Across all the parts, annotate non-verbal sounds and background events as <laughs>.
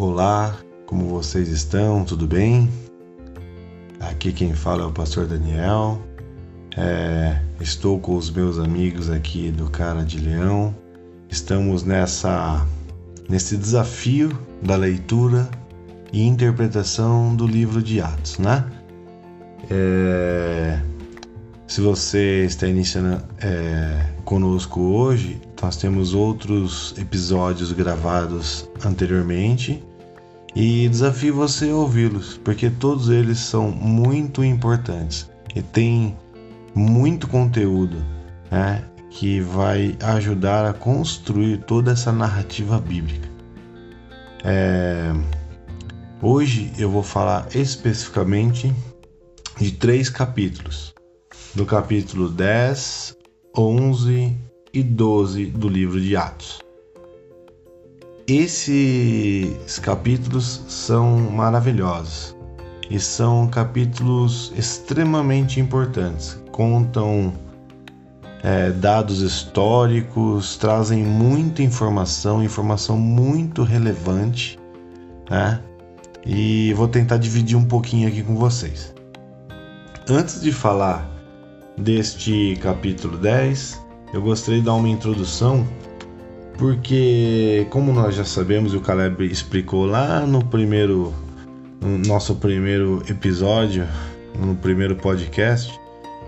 Olá, como vocês estão? Tudo bem? Aqui quem fala é o pastor Daniel. É, estou com os meus amigos aqui do Cara de Leão. Estamos nessa nesse desafio da leitura e interpretação do livro de Atos, né? É, se você está iniciando é, conosco hoje, nós temos outros episódios gravados anteriormente e desafio você a ouvi-los, porque todos eles são muito importantes e tem muito conteúdo né, que vai ajudar a construir toda essa narrativa bíblica. É, hoje eu vou falar especificamente de três capítulos do capítulo 10, 11 e 12 do livro de Atos. Esses capítulos são maravilhosos e são capítulos extremamente importantes. Contam é, dados históricos, trazem muita informação, informação muito relevante, né? E vou tentar dividir um pouquinho aqui com vocês. Antes de falar deste capítulo 10, eu gostaria de dar uma introdução, porque, como nós já sabemos, o Caleb explicou lá no primeiro, no nosso primeiro episódio, no primeiro podcast,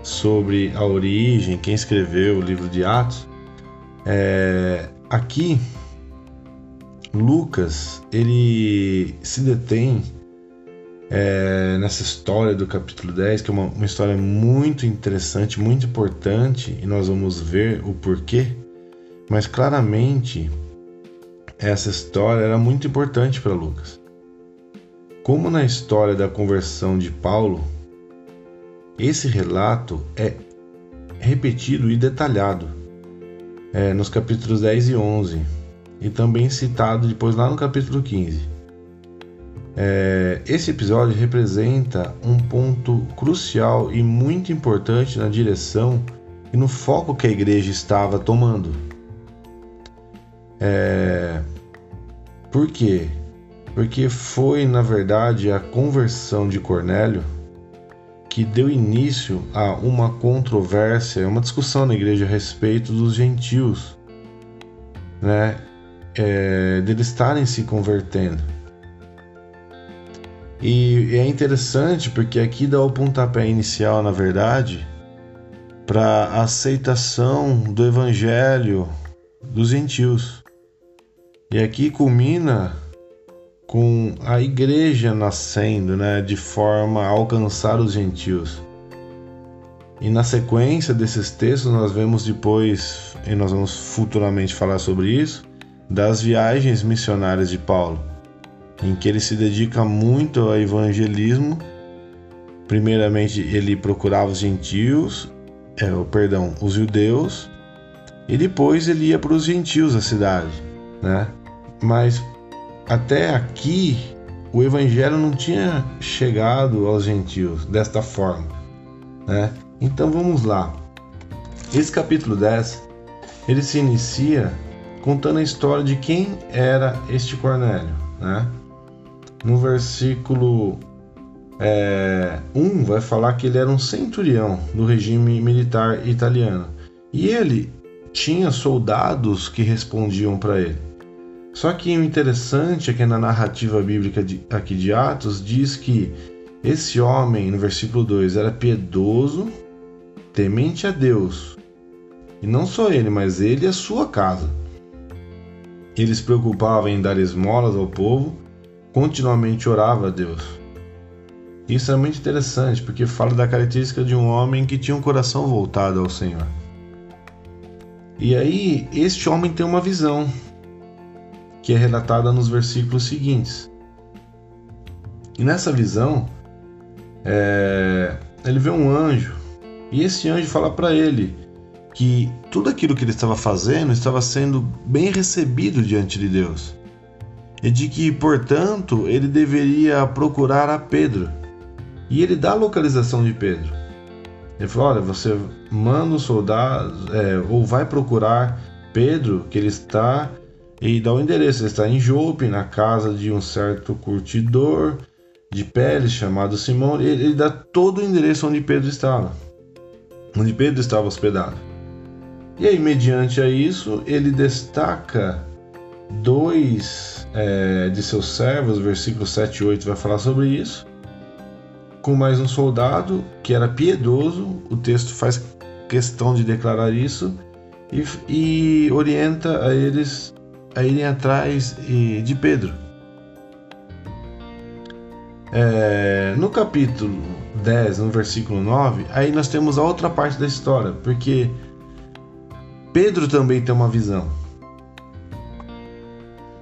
sobre a origem, quem escreveu o livro de Atos. É, aqui, Lucas ele se detém é, nessa história do capítulo 10, que é uma, uma história muito interessante, muito importante, e nós vamos ver o porquê, mas claramente essa história era muito importante para Lucas. Como na história da conversão de Paulo, esse relato é repetido e detalhado é, nos capítulos 10 e 11, e também citado depois lá no capítulo 15. É, esse episódio representa um ponto crucial e muito importante na direção e no foco que a igreja estava tomando. É, por quê? Porque foi, na verdade, a conversão de Cornélio que deu início a uma controvérsia, uma discussão na igreja a respeito dos gentios, né? É, deles estarem se convertendo. E é interessante porque aqui dá o pontapé inicial, na verdade, para a aceitação do evangelho dos gentios. E aqui culmina com a igreja nascendo, né, de forma a alcançar os gentios. E na sequência desses textos nós vemos depois, e nós vamos futuramente falar sobre isso, das viagens missionárias de Paulo em que ele se dedica muito ao evangelismo. Primeiramente, ele procurava os gentios, é, perdão, os judeus, e depois ele ia para os gentios da cidade, né? Mas até aqui o evangelho não tinha chegado aos gentios desta forma, né? Então vamos lá. Esse capítulo 10, ele se inicia contando a história de quem era este Cornélio, né? no versículo é, 1 vai falar que ele era um centurião do regime militar italiano. E ele tinha soldados que respondiam para ele. Só que o interessante é que na narrativa bíblica de, aqui de Atos diz que esse homem, no versículo 2, era piedoso, temente a Deus. E não só ele, mas ele e a sua casa. Ele se preocupava em dar esmolas ao povo continuamente orava a Deus. Isso é muito interessante porque fala da característica de um homem que tinha um coração voltado ao Senhor. E aí, este homem tem uma visão que é relatada nos versículos seguintes. E nessa visão, é, ele vê um anjo e esse anjo fala para ele que tudo aquilo que ele estava fazendo estava sendo bem recebido diante de Deus e de que, portanto, ele deveria procurar a Pedro. E ele dá a localização de Pedro. Ele falou: Olha, você manda os soldados, é, ou vai procurar Pedro, que ele está e dá o endereço. Ele está em Jope, na casa de um certo curtidor de peles chamado Simão. Ele, ele dá todo o endereço onde Pedro estava, onde Pedro estava hospedado. E aí, mediante a isso, ele destaca dois é, de seus servos, versículos 7 e 8 vai falar sobre isso, com mais um soldado que era piedoso, o texto faz questão de declarar isso, e, e orienta a eles a irem atrás de Pedro. É, no capítulo 10, no versículo 9, aí nós temos a outra parte da história, porque Pedro também tem uma visão.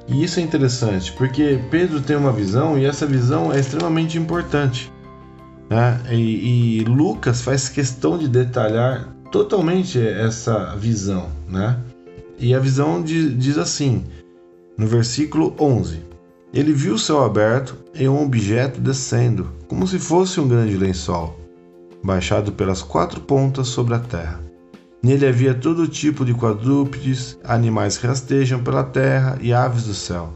E isso é interessante, porque Pedro tem uma visão e essa visão é extremamente importante. Né? E, e Lucas faz questão de detalhar totalmente essa visão. Né? E a visão diz assim, no versículo 11: Ele viu o céu aberto e um objeto descendo, como se fosse um grande lençol, baixado pelas quatro pontas sobre a terra. Nele havia todo tipo de quadrúpedes, animais que rastejam pela terra e aves do céu.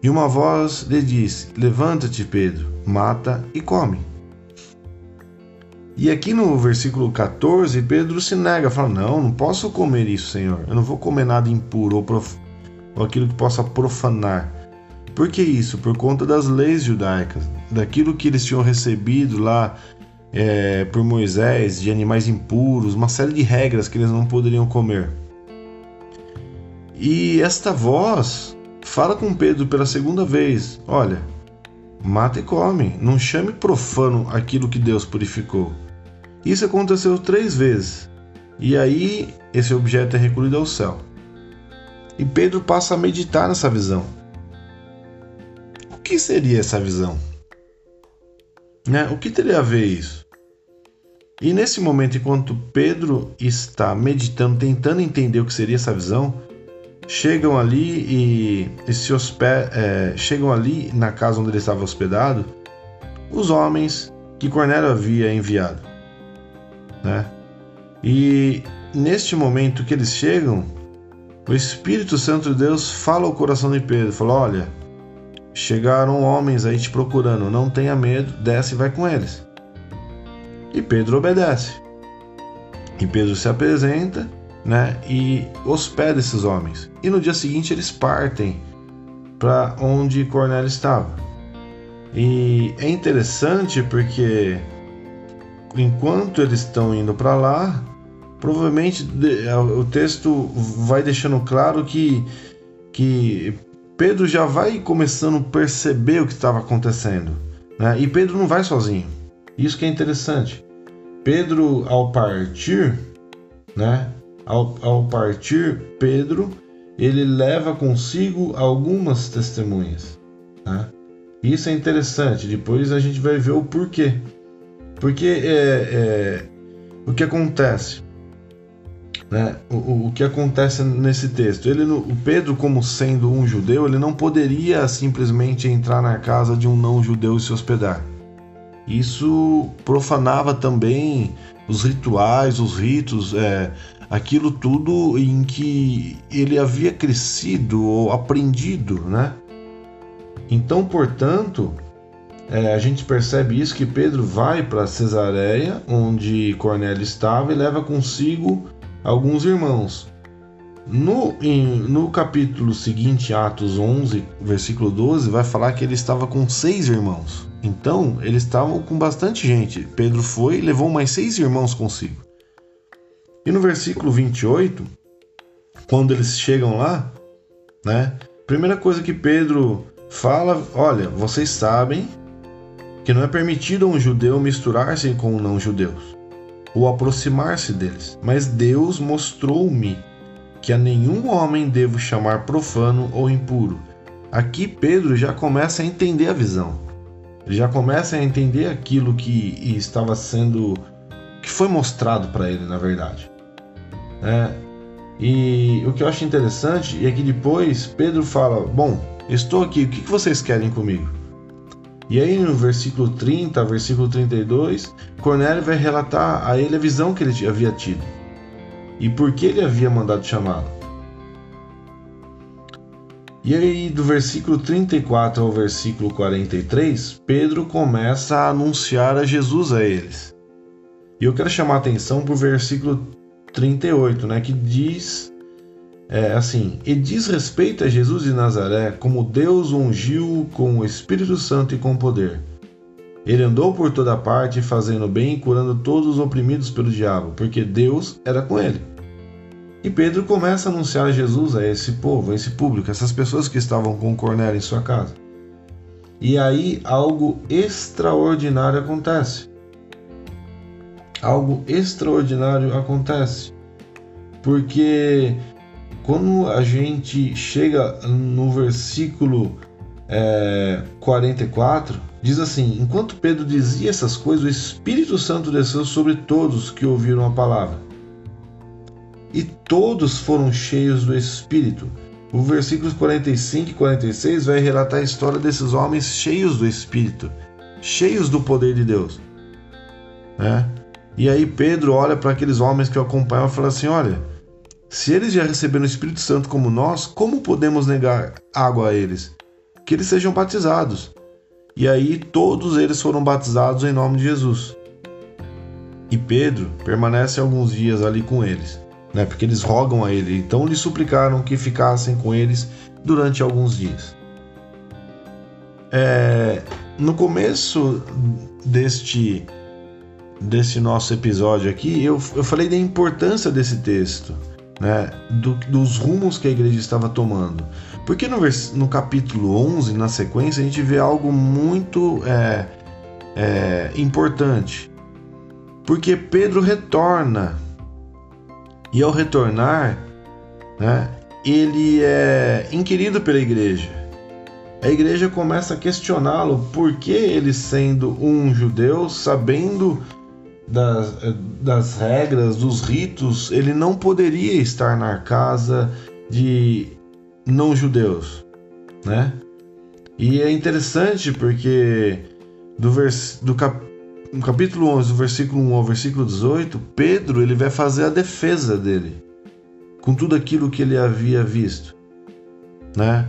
E uma voz lhe disse: Levanta-te, Pedro, mata e come. E aqui no versículo 14, Pedro se nega, fala: Não, não posso comer isso, Senhor. Eu não vou comer nada impuro ou, prof... ou aquilo que possa profanar. Por que isso? Por conta das leis judaicas, daquilo que eles tinham recebido lá é, por Moisés, de animais impuros, uma série de regras que eles não poderiam comer. E esta voz fala com Pedro pela segunda vez: Olha, mata e come, não chame profano aquilo que Deus purificou. Isso aconteceu três vezes. E aí esse objeto é recolhido ao céu. E Pedro passa a meditar nessa visão. O que seria essa visão? Né? O que teria a ver isso? E nesse momento, enquanto Pedro está meditando, tentando entender o que seria essa visão, chegam ali e, e se hospe- é, chegam ali na casa onde ele estava hospedado os homens que Cornélio havia enviado né? E neste momento que eles chegam, o Espírito Santo de Deus fala ao coração de Pedro, fala: "Olha, chegaram homens aí te procurando, não tenha medo, desce e vai com eles". E Pedro obedece. E Pedro se apresenta, né, e hospeda esses homens. E no dia seguinte eles partem para onde Cornélio estava. E é interessante porque enquanto eles estão indo para lá, provavelmente é, o texto vai deixando claro que, que Pedro já vai começando a perceber o que estava acontecendo. Né? E Pedro não vai sozinho. Isso que é interessante. Pedro, ao partir, né? Ao, ao partir, Pedro ele leva consigo algumas testemunhas. Né? Isso é interessante. Depois a gente vai ver o porquê. Porque é, é, o que acontece? Né? O, o, que acontece nesse texto? Ele, o Pedro, como sendo um judeu, ele não poderia simplesmente entrar na casa de um não judeu e se hospedar. Isso profanava também os rituais, os ritos, é, aquilo tudo em que ele havia crescido ou aprendido, né? Então, portanto, é, a gente percebe isso que Pedro vai para Cesareia, onde Cornélio estava, e leva consigo alguns irmãos. No, em, no capítulo seguinte, Atos 11, versículo 12, vai falar que ele estava com seis irmãos. Então, eles estavam com bastante gente. Pedro foi e levou mais seis irmãos consigo. E no versículo 28, quando eles chegam lá, né? Primeira coisa que Pedro fala, olha, vocês sabem que não é permitido a um judeu misturar-se com não-judeus ou aproximar-se deles, mas Deus mostrou-me que a nenhum homem devo chamar profano ou impuro. Aqui Pedro já começa a entender a visão. Ele já começa a entender aquilo que estava sendo que foi mostrado para ele, na verdade. É, e o que eu acho interessante é que depois Pedro fala: Bom, estou aqui, o que vocês querem comigo? E aí no versículo 30, versículo 32, Cornélio vai relatar a ele a visão que ele havia tido e por que ele havia mandado chamá-lo. E aí, do versículo 34 ao versículo 43, Pedro começa a anunciar a Jesus a eles. E eu quero chamar a atenção para o versículo 38, né, que diz é, assim: E diz respeito a Jesus de Nazaré, como Deus ungiu com o Espírito Santo e com poder. Ele andou por toda parte, fazendo bem e curando todos os oprimidos pelo diabo, porque Deus era com ele. E Pedro começa a anunciar Jesus a esse povo, a esse público, essas pessoas que estavam com Cornélio em sua casa. E aí algo extraordinário acontece. Algo extraordinário acontece. Porque quando a gente chega no versículo é, 44, diz assim: Enquanto Pedro dizia essas coisas, o Espírito Santo desceu sobre todos que ouviram a palavra. E todos foram cheios do Espírito. O versículos 45 e 46 vai relatar a história desses homens cheios do Espírito, cheios do poder de Deus. Né? E aí Pedro olha para aqueles homens que o acompanham e fala assim: Olha se eles já receberam o Espírito Santo como nós, como podemos negar água a eles? Que eles sejam batizados. E aí todos eles foram batizados em nome de Jesus. E Pedro permanece alguns dias ali com eles, né? Porque eles rogam a ele, então lhe suplicaram que ficassem com eles durante alguns dias. É, no começo deste desse nosso episódio aqui, eu, eu falei da importância desse texto né, do, dos rumos que a igreja estava tomando. Porque no, no capítulo 11, na sequência, a gente vê algo muito é, é, importante. Porque Pedro retorna. E ao retornar, né, ele é inquirido pela igreja. A igreja começa a questioná-lo por que ele, sendo um judeu, sabendo das, das regras, dos ritos, ele não poderia estar na casa de não-judeus, né? E é interessante porque do, vers, do cap, no capítulo 11, do versículo 1 ao versículo 18, Pedro ele vai fazer a defesa dele com tudo aquilo que ele havia visto, né?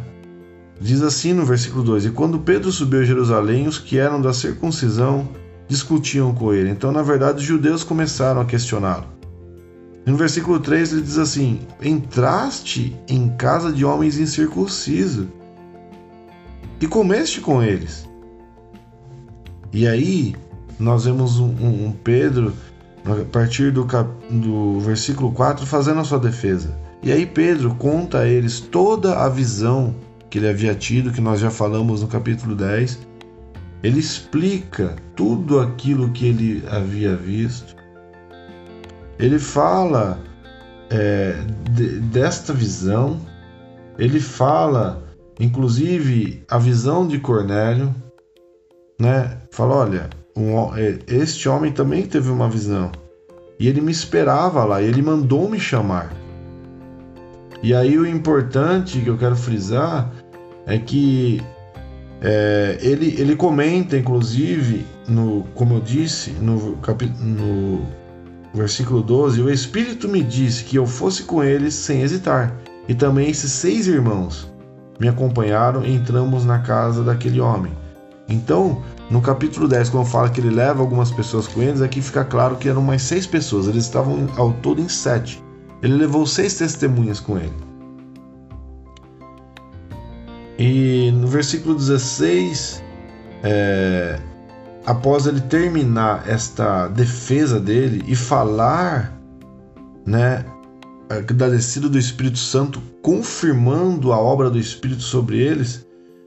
Diz assim no versículo 2: E quando Pedro subiu a Jerusalém, os que eram da circuncisão discutiam com ele. Então, na verdade, os judeus começaram a questioná-lo. No versículo 3 ele diz assim: Entraste em casa de homens incircuncisos e comeste com eles. E aí nós vemos um, um, Pedro, a partir do, cap, do versículo 4, fazendo a sua defesa. E aí Pedro conta a eles toda a visão que ele havia tido, que nós já falamos no capítulo 10, ele explica tudo aquilo que ele havia visto. Ele fala é, de, desta visão. Ele fala, inclusive, a visão de Cornélio, né? Fala, olha, um, é, este homem também teve uma visão e ele me esperava lá. Ele mandou me chamar. E aí o importante que eu quero frisar é que é, ele, ele comenta, inclusive, no, como eu disse, no, capi, no versículo 12: O Espírito me disse que eu fosse com eles sem hesitar. E também esses seis irmãos me acompanharam e entramos na casa daquele homem. Então, no capítulo 10, quando fala que ele leva algumas pessoas com eles, aqui fica claro que eram mais seis pessoas, eles estavam ao todo em sete. Ele levou seis testemunhas com ele. E no versículo 16, é, após ele terminar esta defesa dele e falar né, da descida do Espírito Santo, confirmando a obra do Espírito sobre eles,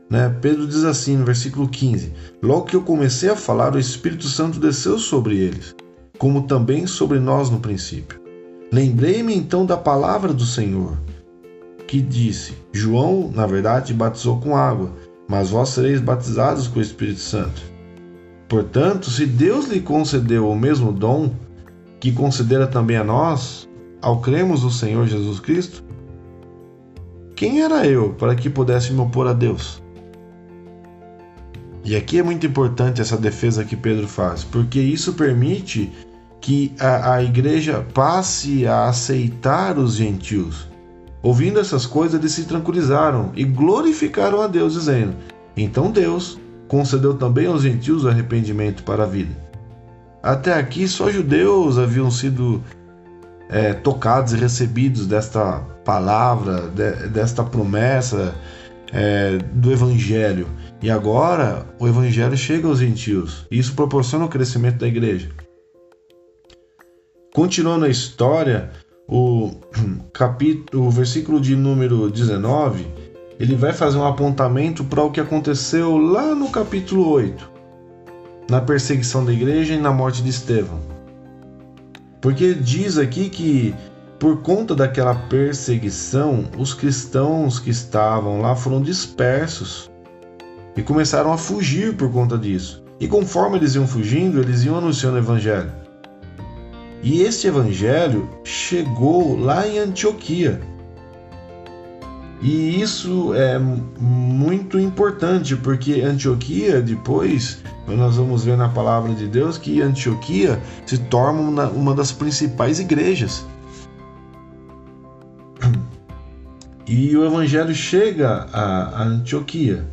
né, Pedro diz assim no versículo 15: Logo que eu comecei a falar, o Espírito Santo desceu sobre eles, como também sobre nós no princípio. Lembrei-me então da palavra do Senhor que disse: João, na verdade, batizou com água, mas vós sereis batizados com o Espírito Santo. Portanto, se Deus lhe concedeu o mesmo dom que concedera também a nós, ao cremos no Senhor Jesus Cristo, quem era eu para que pudesse me opor a Deus? E aqui é muito importante essa defesa que Pedro faz, porque isso permite que a, a igreja passe a aceitar os gentios Ouvindo essas coisas, eles se tranquilizaram e glorificaram a Deus, dizendo: Então Deus concedeu também aos gentios o arrependimento para a vida. Até aqui, só judeus haviam sido é, tocados e recebidos desta palavra, de, desta promessa é, do Evangelho. E agora o Evangelho chega aos gentios. E isso proporciona o crescimento da igreja. Continuando a história, o, <clears throat> capítulo, o versículo de número 19, ele vai fazer um apontamento para o que aconteceu lá no capítulo 8, na perseguição da igreja e na morte de Estevão. Porque diz aqui que por conta daquela perseguição, os cristãos que estavam lá foram dispersos e começaram a fugir por conta disso. E conforme eles iam fugindo, eles iam anunciando o evangelho. E este evangelho chegou lá em Antioquia. E isso é muito importante, porque Antioquia, depois, nós vamos ver na palavra de Deus que Antioquia se torna uma das principais igrejas. E o evangelho chega a Antioquia.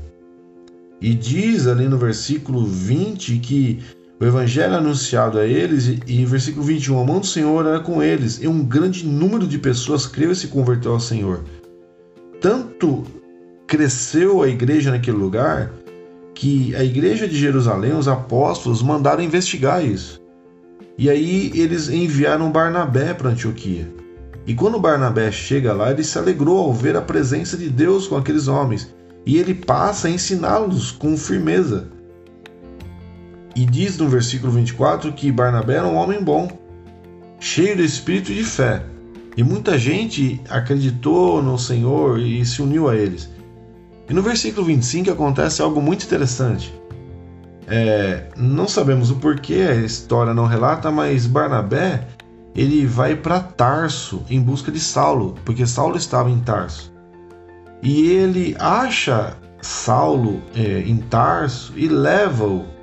E diz ali no versículo 20 que o evangelho é anunciado a eles, e, em versículo 21, a mão do Senhor era com eles, e um grande número de pessoas creu e se converteu ao Senhor. Tanto cresceu a igreja naquele lugar que a igreja de Jerusalém, os apóstolos, mandaram investigar isso. E aí eles enviaram Barnabé para Antioquia. E quando Barnabé chega lá, ele se alegrou ao ver a presença de Deus com aqueles homens. E ele passa a ensiná-los com firmeza. E diz no versículo 24 que Barnabé era um homem bom, cheio de espírito e de fé. E muita gente acreditou no Senhor e se uniu a eles. E no versículo 25 acontece algo muito interessante. É, não sabemos o porquê, a história não relata, mas Barnabé ele vai para Tarso em busca de Saulo, porque Saulo estava em Tarso. E ele acha Saulo é, em Tarso e leva-o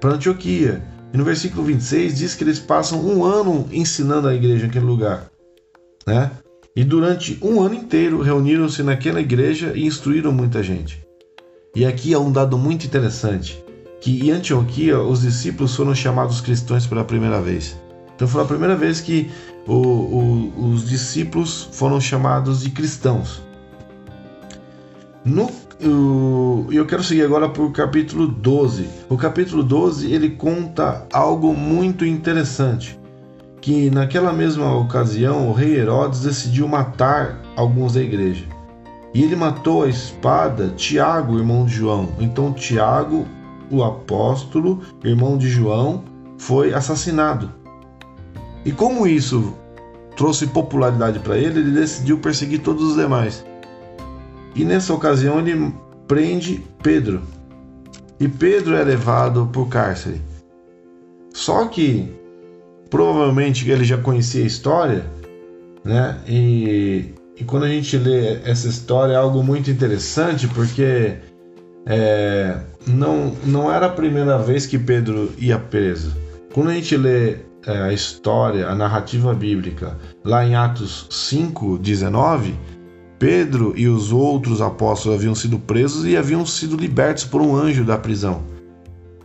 para Antioquia. E no versículo 26 diz que eles passam um ano ensinando a igreja naquele lugar. Né? E durante um ano inteiro reuniram-se naquela igreja e instruíram muita gente. E aqui é um dado muito interessante, que em Antioquia os discípulos foram chamados cristãos pela primeira vez. Então foi a primeira vez que o, o, os discípulos foram chamados de cristãos. No e eu quero seguir agora para o capítulo 12. O capítulo 12 ele conta algo muito interessante, que naquela mesma ocasião o rei Herodes decidiu matar alguns da igreja. E ele matou a espada Tiago, irmão de João. Então Tiago, o apóstolo, irmão de João, foi assassinado. E como isso trouxe popularidade para ele, ele decidiu perseguir todos os demais. E nessa ocasião ele prende Pedro. E Pedro é levado para o cárcere. Só que provavelmente ele já conhecia a história, né? E, e quando a gente lê essa história é algo muito interessante porque é, não, não era a primeira vez que Pedro ia preso. Quando a gente lê é, a história, a narrativa bíblica, lá em Atos 5, 19, Pedro e os outros apóstolos haviam sido presos e haviam sido libertos por um anjo da prisão.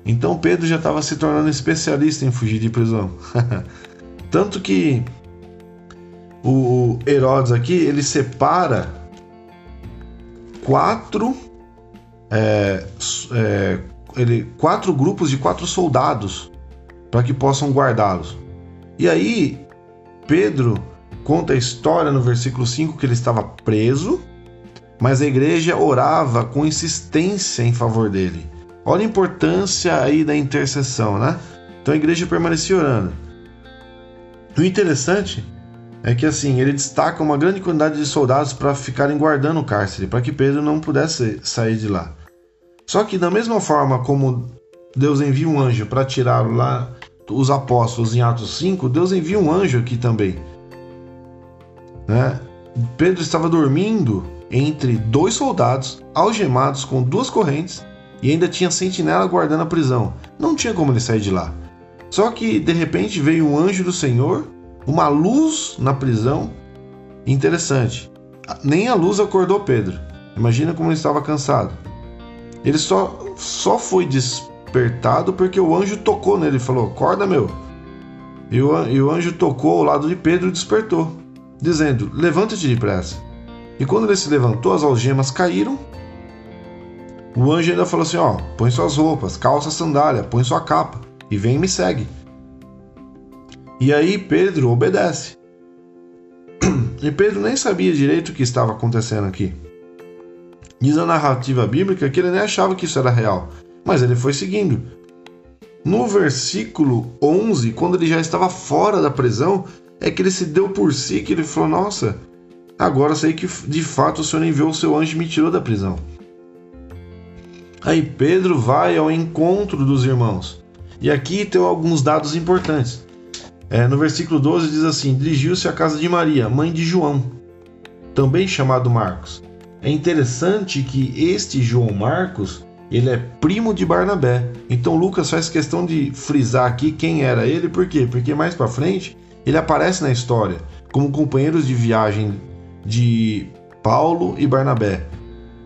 Então Pedro já estava se tornando especialista em fugir de prisão. <laughs> Tanto que o Herodes aqui ele separa quatro é, é, ele, quatro grupos de quatro soldados para que possam guardá-los. E aí Pedro conta a história no versículo 5 que ele estava preso, mas a igreja orava com insistência em favor dele. Olha a importância aí da intercessão, né? Então a igreja permanecia orando. O interessante é que assim, ele destaca uma grande quantidade de soldados para ficarem guardando o cárcere, para que Pedro não pudesse sair de lá. Só que da mesma forma como Deus envia um anjo para tirá-lo lá, os apóstolos em Atos 5, Deus envia um anjo aqui também né? Pedro estava dormindo entre dois soldados, algemados com duas correntes, e ainda tinha sentinela guardando a prisão. Não tinha como ele sair de lá. Só que de repente veio um anjo do Senhor, uma luz na prisão. Interessante. nem a luz acordou Pedro. Imagina como ele estava cansado. Ele só, só foi despertado porque o anjo tocou nele e falou: Acorda, meu. E o, e o anjo tocou ao lado de Pedro e despertou, dizendo: Levanta-te depressa. E quando ele se levantou, as algemas caíram. O anjo ainda falou assim: Ó, põe suas roupas, calça sandália, põe sua capa e vem e me segue. E aí Pedro obedece. E Pedro nem sabia direito o que estava acontecendo aqui. Diz a narrativa bíblica que ele nem achava que isso era real, mas ele foi seguindo. No versículo 11, quando ele já estava fora da prisão, é que ele se deu por si, que ele falou: Nossa, agora sei que de fato o Senhor enviou o seu anjo e me tirou da prisão. Aí Pedro vai ao encontro dos irmãos. E aqui tem alguns dados importantes. É, no versículo 12 diz assim: Dirigiu-se à casa de Maria, mãe de João, também chamado Marcos. É interessante que este João Marcos ele é primo de Barnabé. Então Lucas faz questão de frisar aqui quem era ele, por quê? Porque mais para frente ele aparece na história como companheiros de viagem de Paulo e Barnabé.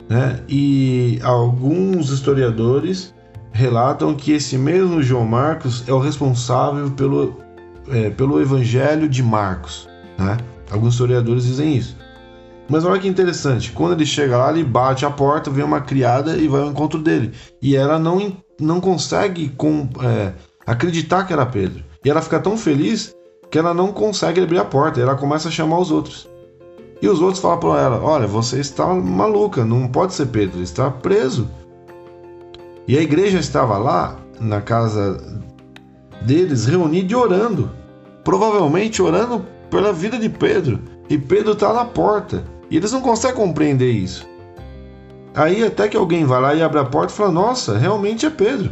Né? E alguns historiadores relatam que esse mesmo João Marcos é o responsável pelo é, pelo Evangelho de Marcos. Né? Alguns historiadores dizem isso. Mas olha que interessante, quando ele chega lá, ele bate a porta, vem uma criada e vai ao encontro dele. E ela não, não consegue com, é, acreditar que era Pedro. E ela fica tão feliz que ela não consegue abrir a porta. Ela começa a chamar os outros. E os outros falam para ela: Olha, você está maluca, não pode ser Pedro, ele está preso. E a igreja estava lá, na casa deles, reunida e orando provavelmente orando pela vida de Pedro. E Pedro está na porta. E eles não conseguem compreender isso. Aí até que alguém vai lá e abre a porta e fala: Nossa, realmente é Pedro.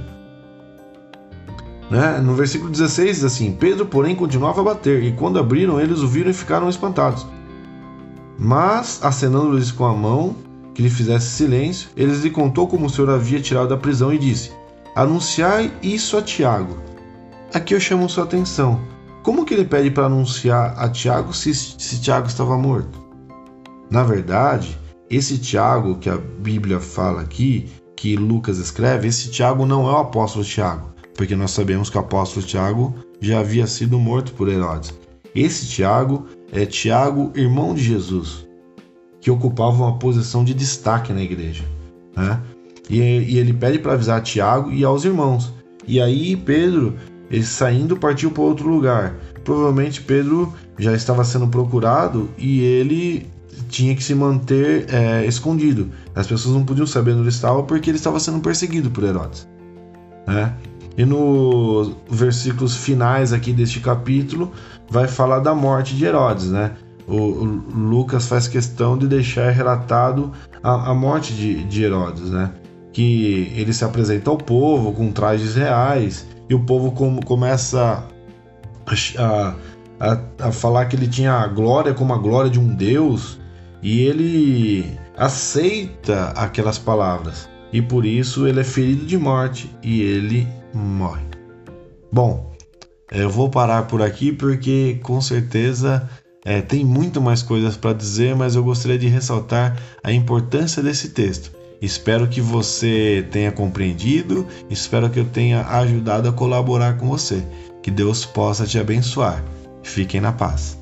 Né? No versículo 16 diz assim: Pedro, porém, continuava a bater, e quando abriram, eles o viram e ficaram espantados. Mas, acenando-lhes com a mão que lhe fizesse silêncio, eles lhe contou como o Senhor havia tirado da prisão e disse: Anunciai isso a Tiago. Aqui eu chamo sua atenção. Como que ele pede para anunciar a Tiago se, se Tiago estava morto? Na verdade, esse Tiago que a Bíblia fala aqui, que Lucas escreve, esse Tiago não é o apóstolo Tiago, porque nós sabemos que o apóstolo Tiago já havia sido morto por Herodes. Esse Tiago é Tiago, irmão de Jesus, que ocupava uma posição de destaque na igreja. Né? E, e ele pede para avisar Tiago e aos irmãos. E aí Pedro ele saindo partiu para outro lugar. Provavelmente Pedro já estava sendo procurado e ele tinha que se manter é, escondido. As pessoas não podiam saber onde ele estava porque ele estava sendo perseguido por Herodes. Né? E nos versículos finais aqui deste capítulo vai falar da morte de Herodes, né? O, Lucas faz questão de deixar relatado a, a morte de, de Herodes, né? Que ele se apresenta ao povo com trajes reais e o povo com, começa a, a, a, falar que ele tinha a glória como a glória de um Deus e ele aceita aquelas palavras e por isso ele é ferido de morte e ele morre. Bom, eu vou parar por aqui porque com certeza é, tem muito mais coisas para dizer, mas eu gostaria de ressaltar a importância desse texto. Espero que você tenha compreendido, espero que eu tenha ajudado a colaborar com você. Que Deus possa te abençoar. Fiquem na paz.